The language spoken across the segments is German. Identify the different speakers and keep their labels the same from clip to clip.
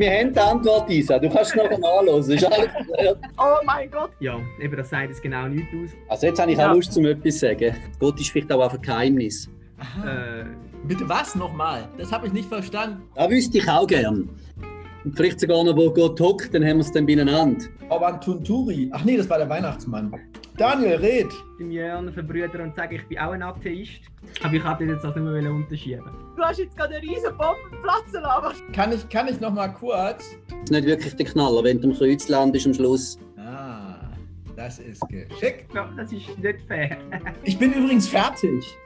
Speaker 1: wir haben die Antwort, Isa. Du kannst es noch anhören. Ist alles
Speaker 2: geklärt? Oh mein Gott.
Speaker 3: Ja, eben, das sagt es genau nicht aus.
Speaker 1: Also jetzt habe ich ja. auch Lust, zum etwas zu sagen. Gott ist vielleicht auch ein Geheimnis.
Speaker 4: Äh, Bitte was nochmal? Das habe ich nicht verstanden.
Speaker 1: Da wüsste ich auch gern. Und vielleicht sogar noch, wo Gott hockt, dann haben wir es dann beieinander.
Speaker 4: Aber ein Tunturi. Ach nee, das war der Weihnachtsmann. Daniel, red!
Speaker 3: Im Jörn verbrüdern und sagen, ich bin auch ein Atheist. Aber ich habe jetzt das nicht mehr unterschieben.
Speaker 2: Du hast jetzt gerade eine riesen Bombe platzen lassen.
Speaker 4: Kann ich, kann ich noch mal kurz?
Speaker 1: Das ist nicht wirklich der Knaller, wenn du am Kreuz landest am Schluss.
Speaker 4: Ah, das ist geschickt.
Speaker 3: Ja, das ist nicht fair.
Speaker 4: ich bin übrigens fertig.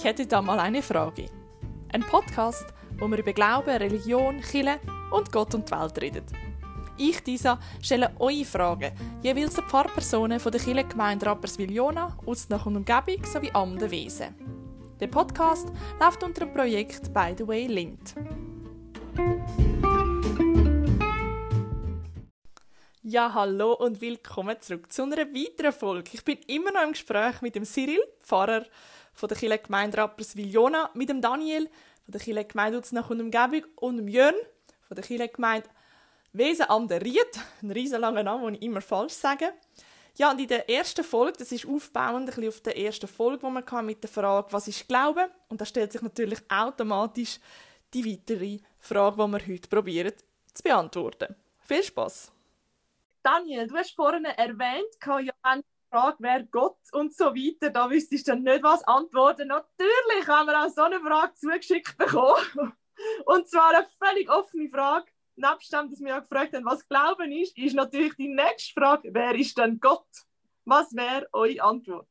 Speaker 5: Ich hätte da mal eine Frage. Ein Podcast, wo wir über Glauben, Religion, Kirche und Gott und die Welt reden. Ich, Disa, stelle eure Fragen, jeweils den Pfarrpersonen von der Kirchengemeinde Rapperswil-Jona, Uznach und Umgebung sowie Amden Wesen. Der Podcast läuft unter dem Projekt By the Way Lind. Ja, hallo und willkommen zurück zu einer weiteren Folge. Ich bin immer noch im Gespräch mit dem Cyril, Pfarrer von der Kirchengemeinde Rapperswil-Jona, mit dem Daniel von der Kirchengemeinde Uznach und Umgebung und dem Jörn von der Kirchengemeinde Wesen am der Ried. Ein riesenlanger Name, den ich immer falsch sage. Ja, und in der ersten Folge, das ist aufbauend ein bisschen auf der ersten Folge, wo man mit der Frage, was ist Glauben? Und da stellt sich natürlich automatisch die weitere Frage, die wir heute probieren zu beantworten. Viel Spaß!
Speaker 2: Daniel, du hast vorhin erwähnt, wenn Frage, wer Gott und so weiter, da wüsstest du dann nicht, was antworten. Natürlich haben wir auch so eine Frage zugeschickt bekommen. Und zwar eine völlig offene Frage. Nebst dem, dass wir ja gefragt haben, was Glauben ist, ist natürlich die nächste Frage, wer ist denn Gott? Was wäre eure Antwort?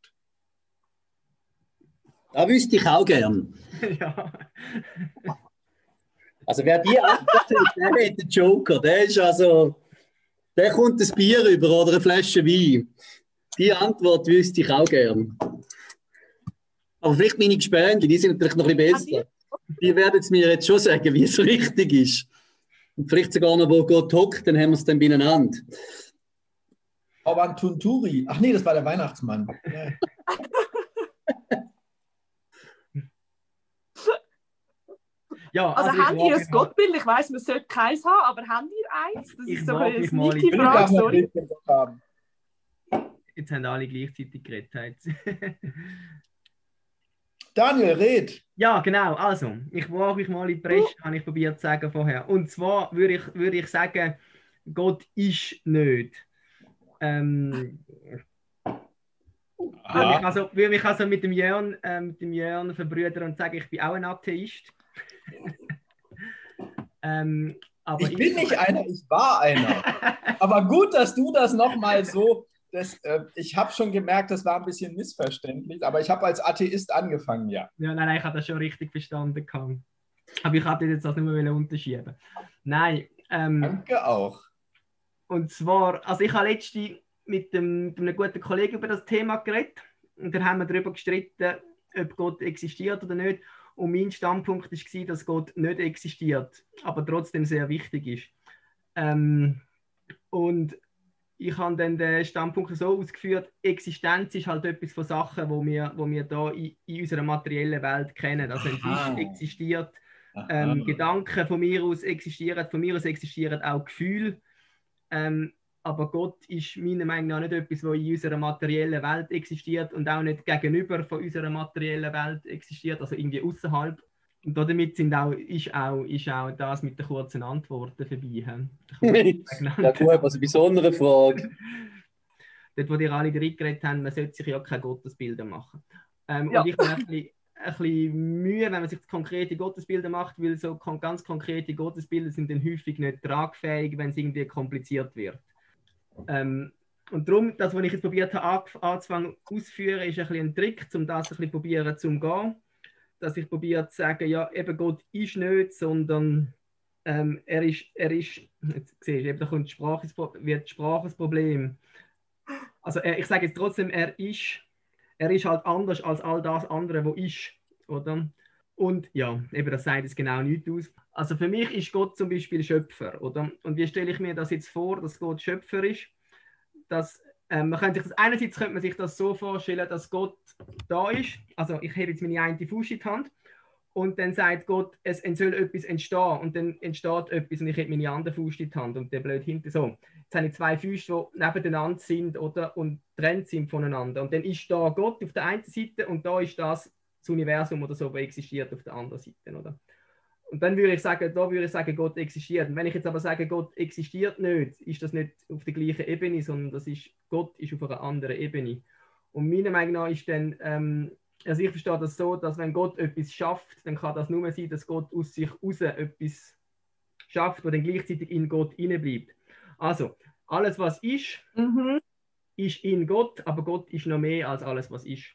Speaker 1: Da wüsste ich auch gern. ja. Also wer die Antwort hat, der hat den Joker. Der ist also, der kommt ein Bier über oder eine Flasche Wein. Die Antwort wüsste ich auch gern. Aber vielleicht meine Gespänli, die sind natürlich noch ein bisschen besser. Die werden es mir jetzt schon sagen, wie es richtig ist. Und vielleicht sogar noch, wo Gott hockt, dann haben wir es dann beieinander.
Speaker 4: Aber ein Tunturi. Ach nee, das war der Weihnachtsmann.
Speaker 2: Ja, also, also habt ihr ein Gottbild? Ich weiß, man sollte keins haben, aber habt ihr eins? Das
Speaker 3: ich
Speaker 2: ist so
Speaker 3: eine
Speaker 2: sneaky Frage, sorry.
Speaker 3: Jetzt haben alle gleichzeitig geredet.
Speaker 4: Daniel, red!
Speaker 3: Ja, genau. Also, ich wage mich mal in die Presse, uh. habe ich probiert zu sagen vorher. Und zwar würde ich, würde ich sagen, Gott ist nicht. Ähm, würde mich, also, würde mich also mit dem Jörn, äh, mit dem Jörn verbrüdern und sagen, ich bin auch ein Atheist.
Speaker 4: ähm, ich bin ich, nicht einer, ich war einer. Aber gut, dass du das nochmal so das, äh, ich habe schon gemerkt, das war ein bisschen missverständlich, aber ich habe als Atheist angefangen, ja.
Speaker 3: Ja, nein, nein, ich habe das schon richtig verstanden. Kann. Aber ich habe jetzt das nicht mehr unterschieben. Nein.
Speaker 4: Ähm, Danke auch.
Speaker 3: Und zwar, also ich habe letztens mit, dem, mit einem guten Kollegen über das Thema geredet und dann haben wir darüber gestritten, ob Gott existiert oder nicht. Und mein Standpunkt war, dass Gott nicht existiert, aber trotzdem sehr wichtig ist. Ähm, und ich habe dann den Standpunkt so ausgeführt, Existenz ist halt etwas von Sachen, wo wir, wo wir da in, in unserer materiellen Welt kennen. Also ein Fisch existiert, ähm, Gedanken von mir aus existieren, von mir aus existieren auch Gefühle. Ähm, aber Gott ist meiner Meinung nach nicht etwas, was in unserer materiellen Welt existiert und auch nicht gegenüber von unserer materiellen Welt existiert, also irgendwie außerhalb. Und damit sind auch, ist, auch, ist auch das mit den kurzen Antworten vorbei.
Speaker 1: ja gut, also bei so einer Frage.
Speaker 3: Dort, wo die alle geredet haben, man sollte sich ja keine Gottesbilder machen. Ähm, ja. Und ich habe ein bisschen, ein bisschen Mühe, wenn man sich konkrete Gottesbilder macht, weil so ganz konkrete Gottesbilder sind dann häufig nicht tragfähig, wenn es irgendwie kompliziert wird. Ähm, und darum, das, was ich jetzt probiert habe anzufangen auszuführen, ist ein bisschen ein Trick, um das ein bisschen probieren zu umgehen dass ich probiere zu sagen, ja, eben Gott ist nicht, sondern ähm, er ist, er ist, jetzt siehst du, eben da kommt die Sprache, wird die Sprache das Problem. Also er, ich sage jetzt trotzdem, er ist, er ist halt anders als all das andere, wo ist, oder? Und ja, eben das sagt es genau nicht aus. Also für mich ist Gott zum Beispiel Schöpfer, oder? Und wie stelle ich mir das jetzt vor, dass Gott Schöpfer ist? Dass Ähm, man könnte sich das, einerseits könnte man sich das so vorstellen, dass Gott da ist. Also ich habe jetzt meine eine Faust in die Hand und dann sagt Gott, es soll etwas entstehen und dann entsteht etwas und ich habe meine andere Faust in die Hand und der blöd hinter so. Jetzt habe ich zwei Füße, die nebeneinander sind oder, und trennt sind voneinander. Und dann ist da Gott auf der einen Seite und da ist das, das Universum oder so, das existiert auf der anderen Seite. Oder? Und dann würde ich sagen, da würde ich sagen, Gott existiert. Und wenn ich jetzt aber sage, Gott existiert nicht, ist das nicht auf der gleichen Ebene, sondern das ist, Gott ist auf einer anderen Ebene. Und meiner Meinung nach ist dann, ähm, also ich verstehe das so, dass wenn Gott etwas schafft, dann kann das nur sein, dass Gott aus sich raus etwas schafft, wo dann gleichzeitig in Gott bleibt. Also, alles, was ist, mhm. ist in Gott, aber Gott ist noch mehr als alles, was ist.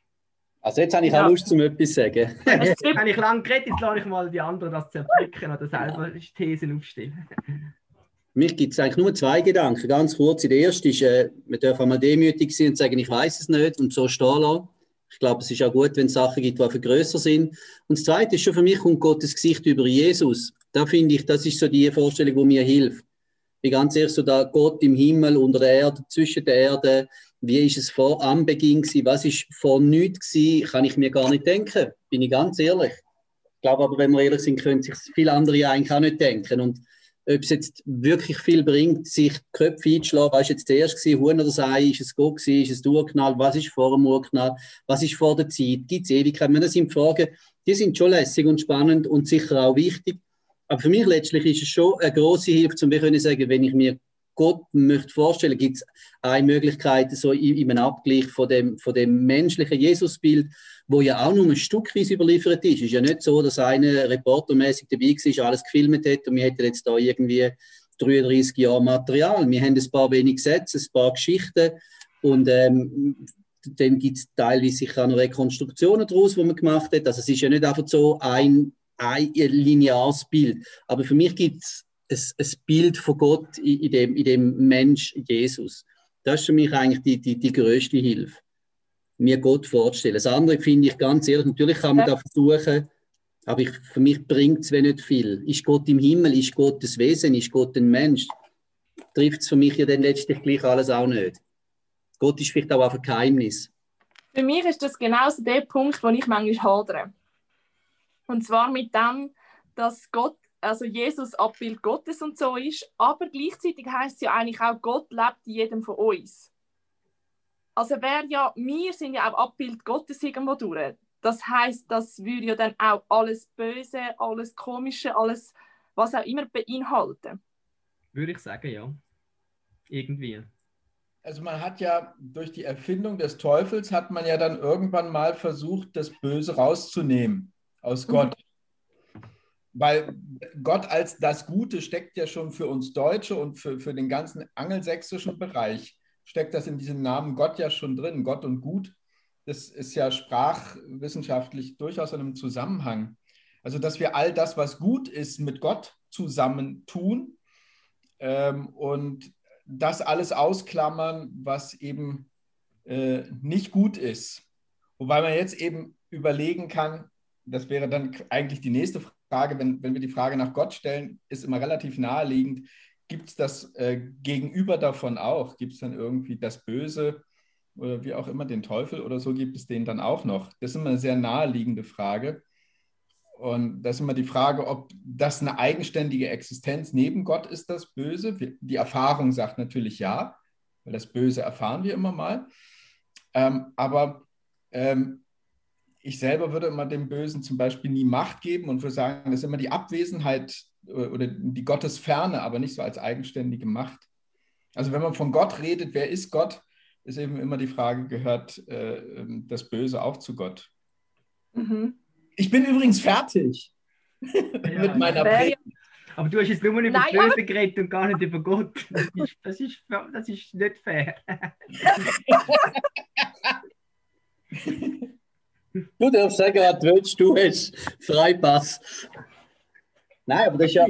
Speaker 1: Also jetzt habe ich ja. auch Lust, zum etwas zu sagen.
Speaker 3: Jetzt habe ich lange geredet, jetzt lasse ich mal die anderen das zerblicken oder selber Thesen aufstellen.
Speaker 1: Mich gibt es eigentlich nur zwei Gedanken, ganz kurz. Der erste ist, äh, wir dürfen einmal demütig sein und sagen, ich weiß es nicht und so stehen lassen. Ich glaube, es ist auch gut, wenn es Sachen gibt, die für grösser sind. Und das Zweite ist schon für mich, kommt Gottes Gesicht über Jesus. Da finde ich, das ist so die Vorstellung, die mir hilft. Wie ganz ehrlich, so da Gott im Himmel, unter der Erde, zwischen der Erde, wie ist es vor am Beginn gewesen? Was ist vor nichts gewesen? Kann ich mir gar nicht denken. Bin ich ganz ehrlich. Ich glaube aber, wenn wir ehrlich sind, können sich viele andere eigentlich auch nicht denken. Und ob es jetzt wirklich viel bringt, sich die Köpfe einzuschlagen, was ist jetzt zuerst gewesen, Huhn oder Sei, ist es Gott gewesen, ist es der Urknall, was ist vor dem Urknall, was ist vor der Zeit, gibt es Ewigkeit? Das sind Fragen, die sind schon lässig und spannend und sicher auch wichtig. Aber für mich letztlich ist es schon eine große Hilfe, um zu sagen, wenn ich mir Gott möchte vorstellen, gibt es eine Möglichkeit, so in, einem Abgleich von dem, von dem menschlichen Jesusbild, wo ja auch nur ein Stückweise überliefert ist. Es ist ja nicht so, dass einer reportermäßig dabei war, alles gefilmt hat und wir hätten jetzt da irgendwie 33 Jahre Material. Wir haben ein paar wenige Sätze, ein paar Geschichten und ähm, dann gibt es teilweise sicher auch noch Rekonstruktionen daraus, die man gemacht hat. Also es ist ja nicht einfach so ein, ein lineares Bild. Aber für mich gibt es ein, ein Bild von Gott in, in, dem, in dem Mensch Jesus. Das ist für mich eigentlich die, die, die größte Hilfe, mir Gott vorzustellen. Das andere finde ich ganz ehrlich, natürlich kann man ja. da versuchen, aber ich, für mich bringt es nicht viel. Ist Gott im Himmel? Ist Gott das Wesen? Ist Gott ein Mensch? Trifft es für mich ja dann letztlich gleich alles auch nicht. Gott ist vielleicht auch ein Geheimnis.
Speaker 2: Für mich ist das genauso der Punkt, wo ich manchmal hadere. Und zwar mit dem, dass Gott also Jesus Abbild Gottes und so ist, aber gleichzeitig heißt es ja eigentlich auch, Gott lebt in jedem von uns. Also wäre ja, wir sind ja auch Abbild Gottes irgendwo durch. Das heißt, das würde ja dann auch alles Böse, alles Komische, alles was auch immer beinhalten.
Speaker 3: Würde ich sagen, ja. Irgendwie.
Speaker 4: Also man hat ja durch die Erfindung des Teufels hat man ja dann irgendwann mal versucht, das Böse rauszunehmen aus Gott. Weil Gott als das Gute steckt ja schon für uns Deutsche und für, für den ganzen angelsächsischen Bereich, steckt das in diesem Namen Gott ja schon drin, Gott und Gut. Das ist ja sprachwissenschaftlich durchaus in einem Zusammenhang. Also, dass wir all das, was gut ist, mit Gott zusammen tun ähm, und das alles ausklammern, was eben äh, nicht gut ist. Wobei man jetzt eben überlegen kann, das wäre dann eigentlich die nächste Frage, wenn, wenn wir die Frage nach Gott stellen, ist immer relativ naheliegend. Gibt es das äh, Gegenüber davon auch? Gibt es dann irgendwie das Böse oder wie auch immer den Teufel oder so gibt es den dann auch noch? Das ist immer eine sehr naheliegende Frage. Und das ist immer die Frage, ob das eine eigenständige Existenz neben Gott ist, das Böse. Die Erfahrung sagt natürlich ja, weil das Böse erfahren wir immer mal. Ähm, aber ähm, ich selber würde immer dem Bösen zum Beispiel nie Macht geben und würde sagen, das ist immer die Abwesenheit äh, oder die Gottesferne, aber nicht so als eigenständige Macht. Also wenn man von Gott redet, wer ist Gott, ist eben immer die Frage, gehört äh, ähm, das Böse auch zu Gott? Mhm. Ich bin übrigens fertig ja, mit meiner Predigt.
Speaker 3: Aber du hast jetzt nur über Nein, Böse geredet und gar nicht über Gott. Das ist, das ist, das ist nicht fair.
Speaker 1: Du darfst sagen, was du willst, du hast Freipass. Nein, aber das ist ja.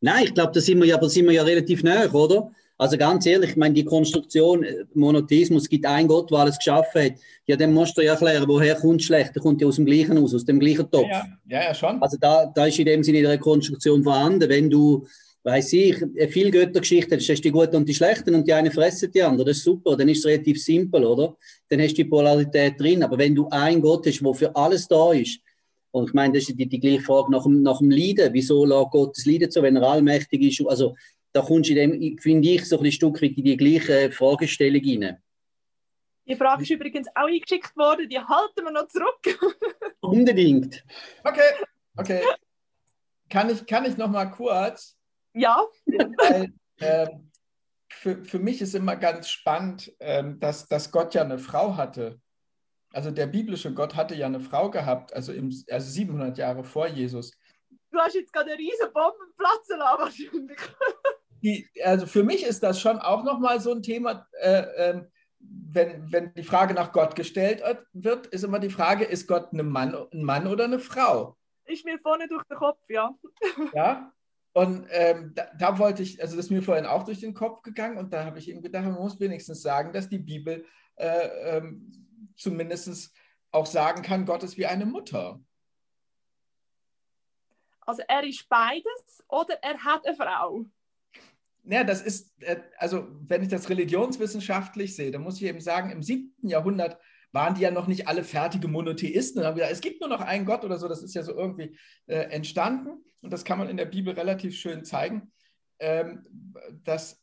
Speaker 1: Nein, ich glaube, da sind wir ja, sind wir ja relativ nah, oder? Also ganz ehrlich, ich meine, die Konstruktion, äh, Monotheismus, gibt einen Gott, der alles geschaffen hat. Ja, dann musst du ja erklären, woher kommt schlecht? Der kommt ja aus dem gleichen aus, aus dem gleichen Topf.
Speaker 4: Ja, ja, ja schon.
Speaker 1: Also da, da ist in dem Sinne eine Konstruktion vorhanden. Wenn du weiß ich, eine viel Göttergeschichte, das ist die Guten und die Schlechten und die eine fressen die andere, das ist super, dann ist es relativ simpel, oder? Dann hast du die Polarität drin, aber wenn du einen Gott hast, der für alles da ist, und ich meine, das ist die, die gleiche Frage nach dem, nach dem Leiden, wieso lässt Gott das Leiden so, wenn er allmächtig ist, also da kommst du in dem, finde ich, so ein Stück weit in die gleiche Fragestellung rein.
Speaker 2: Die Frage ist übrigens auch eingeschickt worden, die halten wir noch zurück.
Speaker 1: Unbedingt.
Speaker 4: Okay, okay. Kann ich, kann ich noch mal kurz?
Speaker 2: Ja.
Speaker 4: Weil, äh, für, für mich ist immer ganz spannend, äh, dass, dass Gott ja eine Frau hatte. Also der biblische Gott hatte ja eine Frau gehabt, also, im, also 700 Jahre vor Jesus.
Speaker 2: Du hast jetzt gerade eine riesen Bomben platzen lassen, wahrscheinlich.
Speaker 4: Die, also für mich ist das schon auch nochmal so ein Thema, äh, ähm, wenn, wenn die Frage nach Gott gestellt wird, ist immer die Frage, ist Gott ein Mann, ein Mann oder eine Frau?
Speaker 2: Ist mir vorne durch den Kopf, ja.
Speaker 4: Ja, und ähm, da, da, wollte ich, also das ist mir vorhin auch durch den Kopf gegangen und da habe ich eben gedacht, man muss wenigstens sagen, dass die Bibel äh, ähm, zumindest auch sagen kann, Gott ist wie eine Mutter.
Speaker 2: Also er ist beides oder er hat eine Frau?
Speaker 4: Ja, das ist, äh, also wenn ich das religionswissenschaftlich sehe, dann muss ich eben sagen, im siebten Jahrhundert waren die ja noch nicht alle fertige Monotheisten und haben gesagt, es gibt nur noch einen Gott oder so, das ist ja so irgendwie äh, entstanden und das kann man in der Bibel relativ schön zeigen, ähm, dass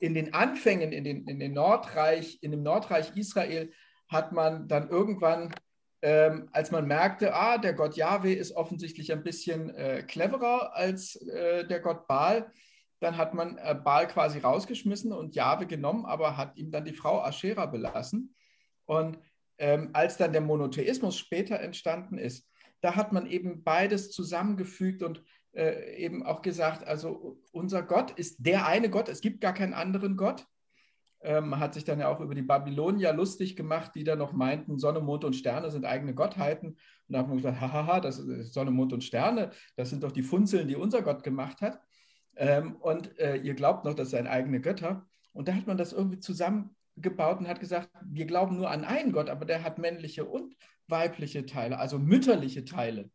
Speaker 4: in den Anfängen, in, den, in, den Nordreich, in dem Nordreich Israel hat man dann irgendwann, ähm, als man merkte, ah, der Gott Yahweh ist offensichtlich ein bisschen äh, cleverer als äh, der Gott Baal, dann hat man äh, Baal quasi rausgeschmissen und Jahwe genommen, aber hat ihm dann die Frau Aschera belassen. Und ähm, als dann der Monotheismus später entstanden ist, da hat man eben beides zusammengefügt und äh, eben auch gesagt, also unser Gott ist der eine Gott, es gibt gar keinen anderen Gott. Ähm, hat sich dann ja auch über die Babylonier lustig gemacht, die dann noch meinten, Sonne, Mond und Sterne sind eigene Gottheiten. Und da hat man gesagt, hahaha, das ist Sonne, Mond und Sterne, das sind doch die Funzeln, die unser Gott gemacht hat. Ähm, und äh, ihr glaubt noch, das seien eigene Götter. Und da hat man das irgendwie zusammengebaut und hat gesagt, wir glauben nur an einen Gott, aber der hat männliche und weibliche Teile, also mütterliche Teile.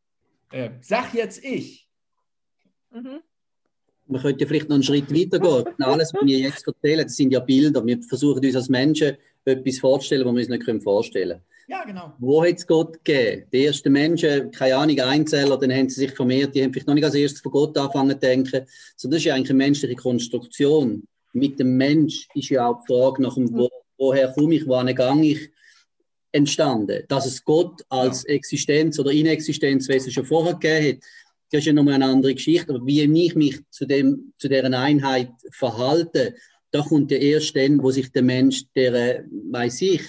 Speaker 4: Äh, sag jetzt ich.
Speaker 1: Mhm. Man könnte vielleicht noch einen Schritt weiter gehen. Alles, was wir jetzt erzählen, das sind ja Bilder. Wir versuchen uns als Menschen etwas vorzustellen, was wir uns nicht vorstellen können.
Speaker 4: Ja, genau.
Speaker 1: Wo hat es Gott gegeben? Die ersten Menschen, keine Ahnung, Einzeller, dann haben sie sich vermehrt, die haben vielleicht noch nicht als erstes von Gott angefangen zu denken. So, das ist ja eigentlich eine menschliche Konstruktion. Mit dem Mensch ist ja auch die Frage nach dem, wo, woher komme ich, wohin gehe ich, entstanden. Dass es Gott als Existenz oder Inexistenzwesen schon vorher gegeben hat, das ist ja nochmal eine andere Geschichte. Aber wie ich mich zu, dem, zu deren Einheit verhalte, da kommt ja erst dann, wo sich der Mensch, der, weiß ich,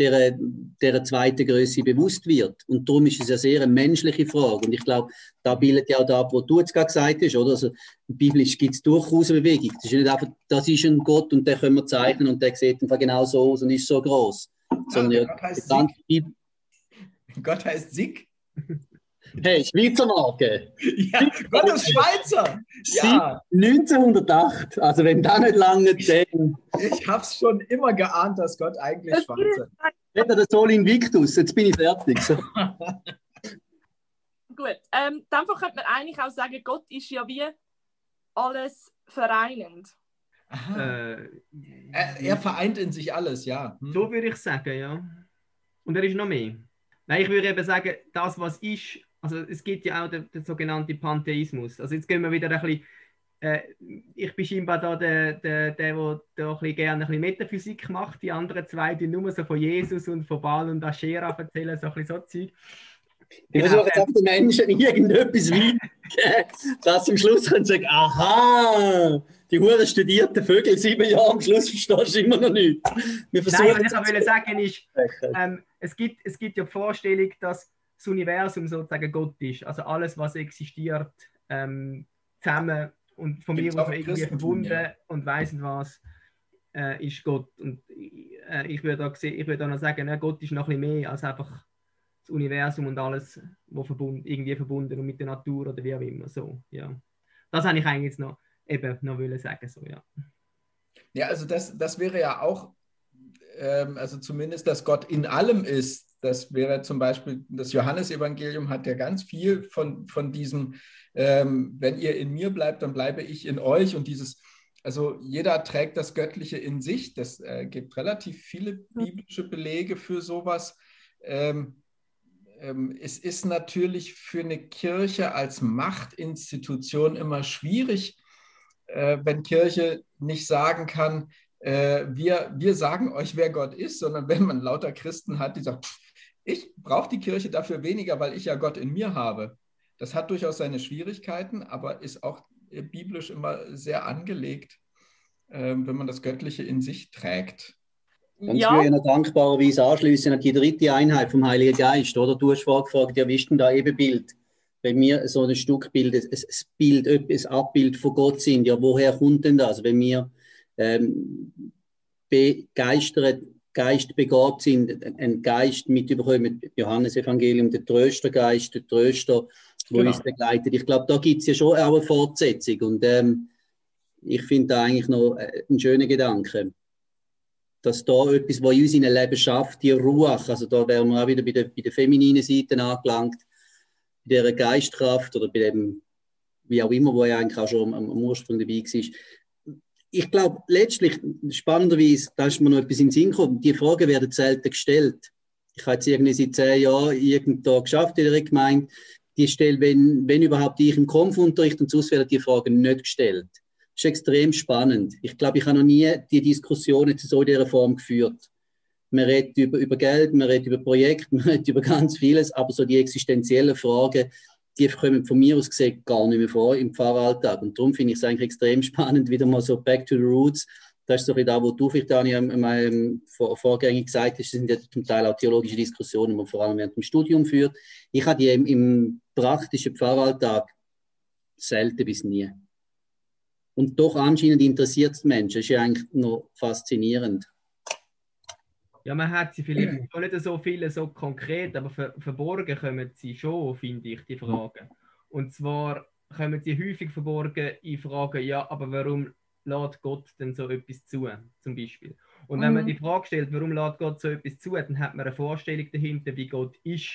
Speaker 1: der, der zweiten Größe bewusst wird. Und darum ist es ja sehr eine menschliche Frage. Und ich glaube, da bildet ja auch da, wo du jetzt gerade gesagt hast, oder? Also, biblisch gibt es durchaus eine Bewegung. Das ist nicht einfach, das ist ein Gott und den können wir zeichnen und der sieht einfach genau so aus und ist so groß.
Speaker 4: Sondern ja, Gott, heißt Sieg. Gott heißt Sieg.
Speaker 1: Hey, Schweizer Marke.
Speaker 4: Ja, Gott ist Schweizer.
Speaker 1: Ja. 1908. Also wenn da nicht lange dann.
Speaker 4: Ich habe es schon immer geahnt, dass Gott eigentlich das Schweizer ist.
Speaker 1: Peter, das Sol Invictus. Jetzt bin ich fertig. So.
Speaker 2: Gut. Ähm, dann könnte man eigentlich auch sagen, Gott ist ja wie alles vereinend.
Speaker 4: Äh, er, er, vereint in sich alles, ja.
Speaker 3: Hm. So würde ich sagen, ja. Und er ist noch mehr. Nein, ich würde eben sagen, das, was ist, also es gibt ja auch den, den sogenannten Pantheismus. Also jetzt gehen wir wieder ein bisschen, äh, ich bin scheinbar da der, der, der, der da ein bisschen gerne ein bisschen Metaphysik macht. Die anderen zwei, die nur so von Jesus und von Baal und Aschera erzählen, so ein bisschen so Zeug.
Speaker 1: Ich versuche jetzt auf den Menschen irgendetwas weitergeben, dass sie am Schluss können sagen, aha, die Huren studierten Vögel sieben Jahre, am Schluss verstehst du immer noch nicht.
Speaker 3: Wir Nein, was ich wollte sagen ist, ähm, es, gibt, es gibt ja die Vorstellung, dass das Universum sozusagen Gott ist. Also alles, was existiert, ähm, zusammen und von Gibt's mir aus irgendwie verbunden ja. und weiss nicht was, äh, ist Gott. Und äh, ich würde da, würd da noch sagen, ne, Gott ist noch ein bisschen mehr als einfach das Universum und alles, wo verbunden, irgendwie verbunden und mit der Natur oder wie auch immer. So, ja. Das habe ich eigentlich jetzt noch, eben noch wollen sagen. So, ja.
Speaker 4: ja, also das, das wäre ja auch, ähm, also zumindest, dass Gott in allem ist, das wäre zum Beispiel, das Johannesevangelium hat ja ganz viel von, von diesem, ähm, wenn ihr in mir bleibt, dann bleibe ich in euch und dieses, also jeder trägt das Göttliche in sich. Das äh, gibt relativ viele biblische Belege für sowas. Ähm, ähm, es ist natürlich für eine Kirche als Machtinstitution immer schwierig, äh, wenn Kirche nicht sagen kann, äh, wir, wir sagen euch, wer Gott ist, sondern wenn man lauter Christen hat, die sagen, ich brauche die Kirche dafür weniger, weil ich ja Gott in mir habe. Das hat durchaus seine Schwierigkeiten, aber ist auch äh, biblisch immer sehr angelegt, ähm, wenn man das Göttliche in sich trägt.
Speaker 1: Und ja. ich würde dankbarerweise anschließen an die dritte Einheit vom Heiligen Geist, oder? Du hast vorgefragt, ja, wie ist denn da Ebenbild? Wenn wir so ein Stückbild, ein Bild, ein Abbild von Gott sind, ja, woher kommt denn das? Wenn wir ähm, begeistert, geistbegabt sind, ein Geist mitbekommen, Johannes Evangelium, der Tröstergeist, der Tröster, wo genau. uns begleitet. Ich glaube, da gibt es ja schon auch eine Fortsetzung und ähm, ich finde da eigentlich noch äh, einen schönen Gedanke, dass da etwas, was in unserem Leben schafft, die Ruhe, also da wären wir auch wieder bei der, bei der femininen Seite angelangt, bei dieser Geistkraft oder bei dem, wie auch immer, wo ja eigentlich auch schon am, am Ursprung dabei war, ich glaube, letztlich, spannenderweise, da ist mir noch etwas in den Sinn gekommen, die Fragen werden selten gestellt. Ich habe jetzt irgendwie seit zehn Jahren irgendwo geschafft in der Gemeinde, die stelle, wenn, wenn überhaupt ich im Kampfunterricht und sonst werden die Fragen nicht gestellt. Das ist extrem spannend. Ich glaube, ich habe noch nie die Diskussion zu so dieser Form geführt. Man redet über, über Geld, man redet über Projekte, man redet über ganz vieles, aber so die existenziellen Fragen, die kommen von mir aus gesehen gar nicht mehr vor im Pfarralltag. Und darum finde ich es eigentlich extrem spannend, wieder mal so back to the roots. Das ist so ein da, wo du vielleicht, Dani, ähm, vor, vorgängig gesagt hast, das sind ja zum Teil auch theologische Diskussionen, die man vor allem während dem Studium führt. Ich habe die im, im praktischen Pfarralltag selten bis nie. Und doch anscheinend interessiert es Menschen. Das ist ja eigentlich noch faszinierend.
Speaker 3: Ja, man hat sie vielleicht auch nicht so viele so konkret, aber ver verborgen kommen sie schon, finde ich, die Fragen. Und zwar kommen sie häufig verborgen in Fragen, ja, aber warum lädt Gott denn so etwas zu, zum Beispiel? Und wenn man mhm. die Frage stellt, warum lädt Gott so etwas zu, dann hat man eine Vorstellung dahinter, wie Gott ist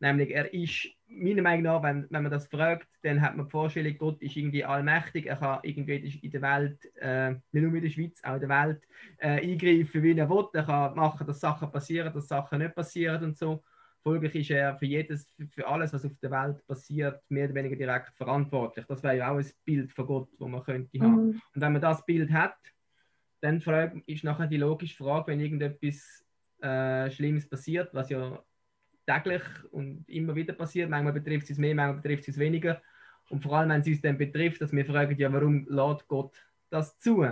Speaker 3: Nämlich, er ist, meiner Meinung nach, wenn, wenn man das fragt, dann hat man die Vorstellung, Gott ist irgendwie allmächtig, er kann irgendwie in der Welt, äh, nicht nur in der Schweiz, auch in der Welt, äh, eingreifen, wie er will. Er kann machen, dass Sachen passieren, dass Sachen nicht passieren und so. Folglich ist er für jedes, für alles, was auf der Welt passiert, mehr oder weniger direkt verantwortlich. Das wäre ja auch ein Bild von Gott, das man könnte mhm. haben. Und wenn man das Bild hat, dann ist nachher die logische Frage, wenn irgendetwas äh, Schlimmes passiert, was ja täglich und immer wieder passiert. Manchmal betrifft es mehr, manchmal betrifft es weniger. Und vor allem, wenn es uns dann betrifft, dass wir fragen, ja, warum lädt Gott das zu?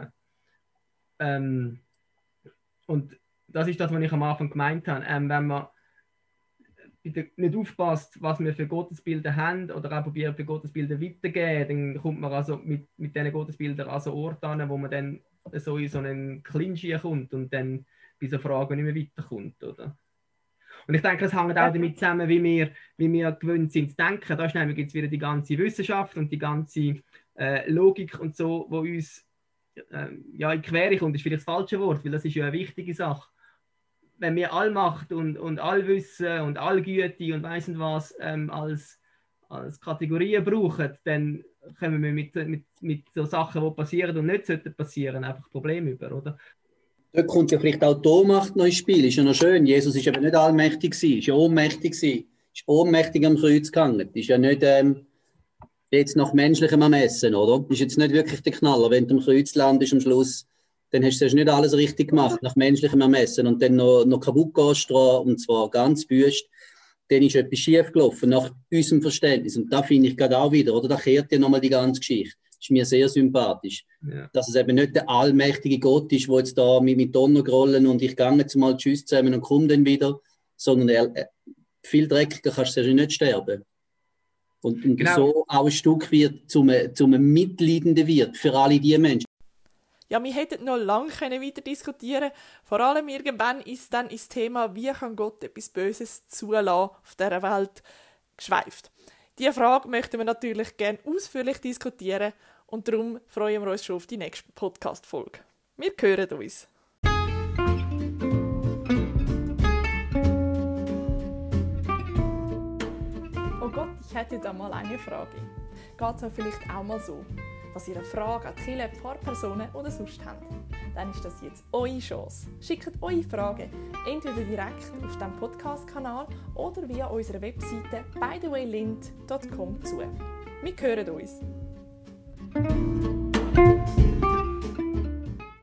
Speaker 3: Ähm, und das ist das, was ich am Anfang gemeint habe. Ähm, wenn man nicht aufpasst, was wir für Gottesbilder haben oder auch probiert, für Gottesbilder weiterzugeben, dann kommt man also mit, mit diesen Gottesbildern an so Orte an, wo man dann so in so einen Clinch kommt und dann bei so Fragen nicht mehr weiterkommt. Oder? Und ich denke, es hängt auch damit zusammen, wie wir, wie wir gewöhnt sind zu denken. Da ist nämlich jetzt wieder die ganze Wissenschaft und die ganze äh, Logik und so, wo uns äh, ja, in Quere kommt, ist vielleicht das falsche Wort, weil das ist ja eine wichtige Sache. Wenn wir Allmacht und, und Allwissen und Allgüte und weiss nicht was ähm, als, als Kategorien brauchen, dann kommen wir mit, mit, mit so Sachen, die passieren und nicht sollten passieren, einfach Probleme über, oder?
Speaker 1: Dort kommt ja vielleicht auch die Ohnmacht noch ins Spiel. Ist ja noch schön. Jesus ist aber nicht allmächtig gewesen, ist ja ohnmächtig gewesen. Ist ohnmächtig am Kreuz gegangen. Ist ja nicht ähm, jetzt nach menschlichem Ermessen, oder? Ist jetzt nicht wirklich der Knaller. Wenn du am Kreuz landest am Schluss, dann hast du nicht alles richtig gemacht, nach menschlichem Ermessen. Und dann noch, noch kaputt gehst und zwar ganz wüst. Dann ist etwas schief gelaufen, nach unserem Verständnis. Und da finde ich gerade auch wieder, oder? Da kehrt ja nochmal die ganze Geschichte ist mir sehr sympathisch. Ja. Dass es eben nicht der allmächtige Gott ist, der jetzt da mit, mit Donnergrollen und ich gehe jetzt mal Tschüss zusammen und komme dann wieder, sondern er, er, viel dreckiger kannst du nicht sterben. Und, und genau. so auch ein Stück wird zum, zum Mitleidenden wird für alle diese Menschen.
Speaker 5: Ja, wir hätten noch lange weiter diskutieren Vor allem irgendwann ist dann das Thema, wie kann Gott etwas Böses zulassen auf dieser Welt geschweift. Diese Frage möchten wir natürlich gerne ausführlich diskutieren und darum freuen wir uns schon auf die nächste Podcast-Folge. Wir hören uns. Oh Gott, ich hätte da mal eine Frage. Geht es vielleicht auch mal so? Dass ihr eine Frage an die Pfarrpersonen oder sonst habt? Dann ist das jetzt eure Chance. Schickt eure Fragen entweder direkt auf dem Podcast-Kanal oder via unserer Webseite bythewaylint.com zu. Wir hören uns.